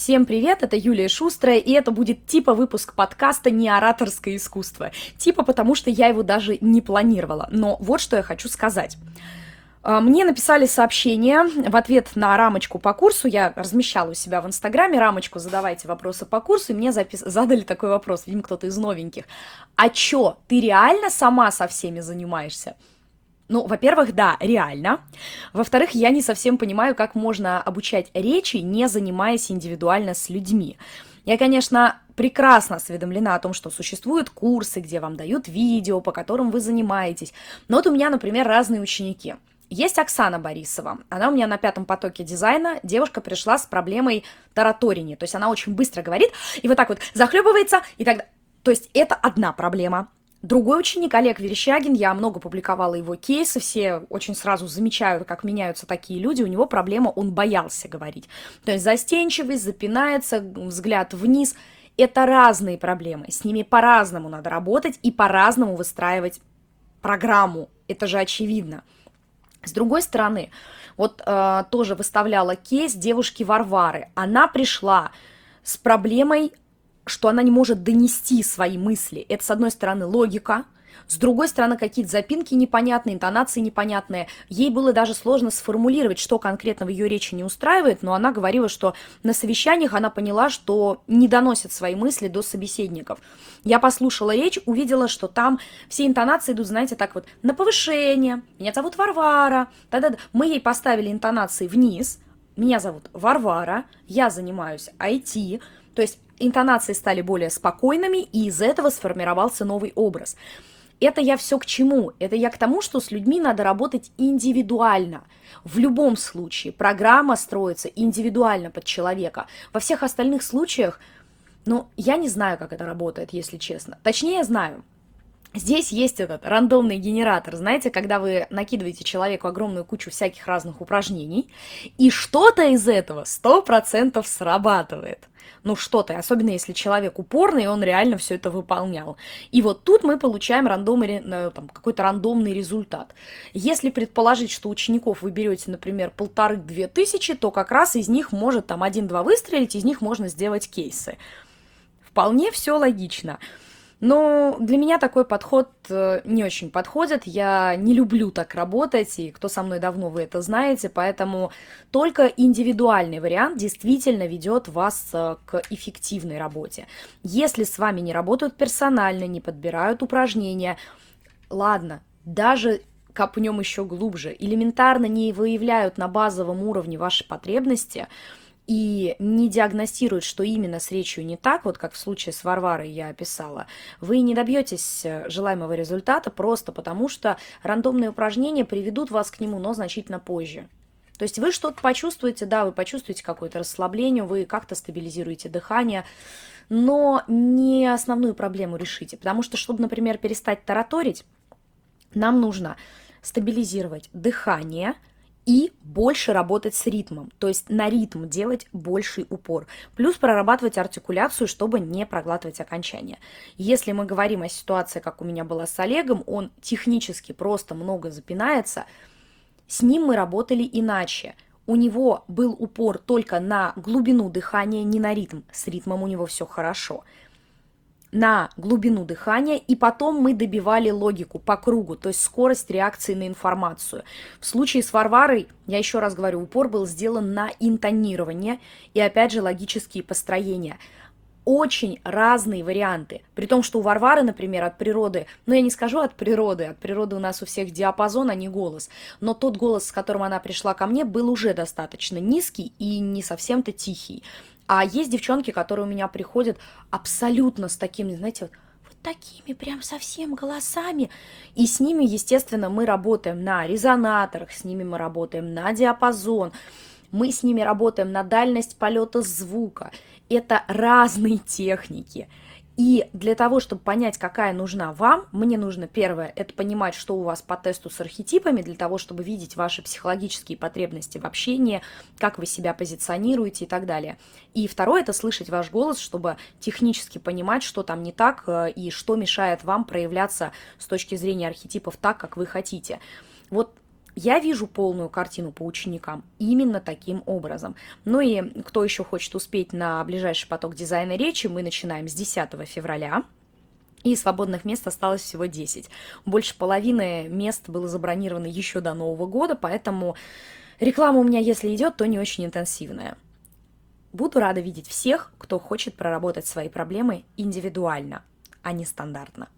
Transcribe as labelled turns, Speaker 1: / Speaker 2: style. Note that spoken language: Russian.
Speaker 1: Всем привет, это Юлия Шустрая, и это будет типа выпуск подкаста «Не ораторское искусство». Типа потому, что я его даже не планировала. Но вот что я хочу сказать. А, мне написали сообщение в ответ на рамочку по курсу. Я размещала у себя в Инстаграме рамочку «Задавайте вопросы по курсу», и мне запис... задали такой вопрос, видимо, кто-то из новеньких. «А чё, ты реально сама со всеми занимаешься?» Ну, во-первых, да, реально. Во-вторых, я не совсем понимаю, как можно обучать речи, не занимаясь индивидуально с людьми. Я, конечно, прекрасно осведомлена о том, что существуют курсы, где вам дают видео, по которым вы занимаетесь. Но вот у меня, например, разные ученики. Есть Оксана Борисова. Она у меня на пятом потоке дизайна. Девушка пришла с проблемой тараторини. То есть она очень быстро говорит и вот так вот захлебывается и так То есть это одна проблема. Другой ученик, Олег Верещагин, я много публиковала его кейсы, все очень сразу замечают, как меняются такие люди, у него проблема, он боялся говорить. То есть застенчивость, запинается, взгляд вниз. Это разные проблемы, с ними по-разному надо работать и по-разному выстраивать программу, это же очевидно. С другой стороны, вот э, тоже выставляла кейс девушки Варвары. Она пришла с проблемой что она не может донести свои мысли. Это, с одной стороны, логика, с другой стороны, какие-то запинки непонятные, интонации непонятные. Ей было даже сложно сформулировать, что конкретно в ее речи не устраивает, но она говорила, что на совещаниях она поняла, что не доносит свои мысли до собеседников. Я послушала речь, увидела, что там все интонации идут, знаете, так вот, на повышение. Меня зовут Варвара. Да-да-да. Мы ей поставили интонации вниз. Меня зовут Варвара. Я занимаюсь IT. То есть интонации стали более спокойными, и из этого сформировался новый образ. Это я все к чему? Это я к тому, что с людьми надо работать индивидуально. В любом случае программа строится индивидуально под человека. Во всех остальных случаях, ну, я не знаю, как это работает, если честно. Точнее, я знаю. Здесь есть этот рандомный генератор, знаете, когда вы накидываете человеку огромную кучу всяких разных упражнений, и что-то из этого 100% срабатывает. Ну что-то, особенно если человек упорный, и он реально все это выполнял. И вот тут мы получаем рандомный, э, там, какой-то рандомный результат. Если предположить, что учеников вы берете, например, полторы-две тысячи, то как раз из них может там один-два выстрелить, из них можно сделать кейсы. Вполне все логично. Но для меня такой подход э, не очень подходит. Я не люблю так работать, и кто со мной давно, вы это знаете, поэтому только индивидуальный вариант действительно ведет вас э, к эффективной работе. Если с вами не работают персонально, не подбирают упражнения, ладно, даже копнем еще глубже, элементарно не выявляют на базовом уровне ваши потребности – и не диагностирует, что именно с речью не так, вот как в случае с Варварой я описала, вы не добьетесь э, желаемого результата просто потому, что рандомные упражнения приведут вас к нему, но значительно позже. То есть вы что-то почувствуете, да, вы почувствуете какое-то расслабление, вы как-то стабилизируете дыхание, но не основную проблему решите. Потому что, чтобы, например, перестать тараторить, нам нужно стабилизировать дыхание – и больше работать с ритмом, то есть на ритм делать больший упор, плюс прорабатывать артикуляцию, чтобы не проглатывать окончания. Если мы говорим о ситуации, как у меня была с Олегом, он технически просто много запинается, с ним мы работали иначе. У него был упор только на глубину дыхания, не на ритм. С ритмом у него все хорошо на глубину дыхания, и потом мы добивали логику по кругу, то есть скорость реакции на информацию. В случае с Варварой, я еще раз говорю, упор был сделан на интонирование и опять же логические построения. Очень разные варианты. При том, что у Варвары, например, от природы, ну я не скажу от природы, от природы у нас у всех диапазон, а не голос, но тот голос, с которым она пришла ко мне, был уже достаточно низкий и не совсем-то тихий. А есть девчонки, которые у меня приходят абсолютно с такими, знаете, вот, вот такими прям совсем голосами. И с ними, естественно, мы работаем на резонаторах, с ними мы работаем на диапазон, мы с ними работаем на дальность полета звука. Это разные техники. И для того, чтобы понять, какая нужна вам, мне нужно первое, это понимать, что у вас по тесту с архетипами, для того, чтобы видеть ваши психологические потребности в общении, как вы себя позиционируете и так далее. И второе, это слышать ваш голос, чтобы технически понимать, что там не так э, и что мешает вам проявляться с точки зрения архетипов так, как вы хотите. Вот Я вижу полную картину по ученикам именно таким образом. Ну и кто еще хочет успеть на ближайший поток дизайна речи, мы начинаем с 10 февраля. И свободных мест осталось всего 10. Больше половины мест было забронировано еще до Нового года, поэтому реклама у меня, если идет, то не очень интенсивная. Буду рада видеть всех, кто хочет проработать свои проблемы индивидуально, а не стандартно.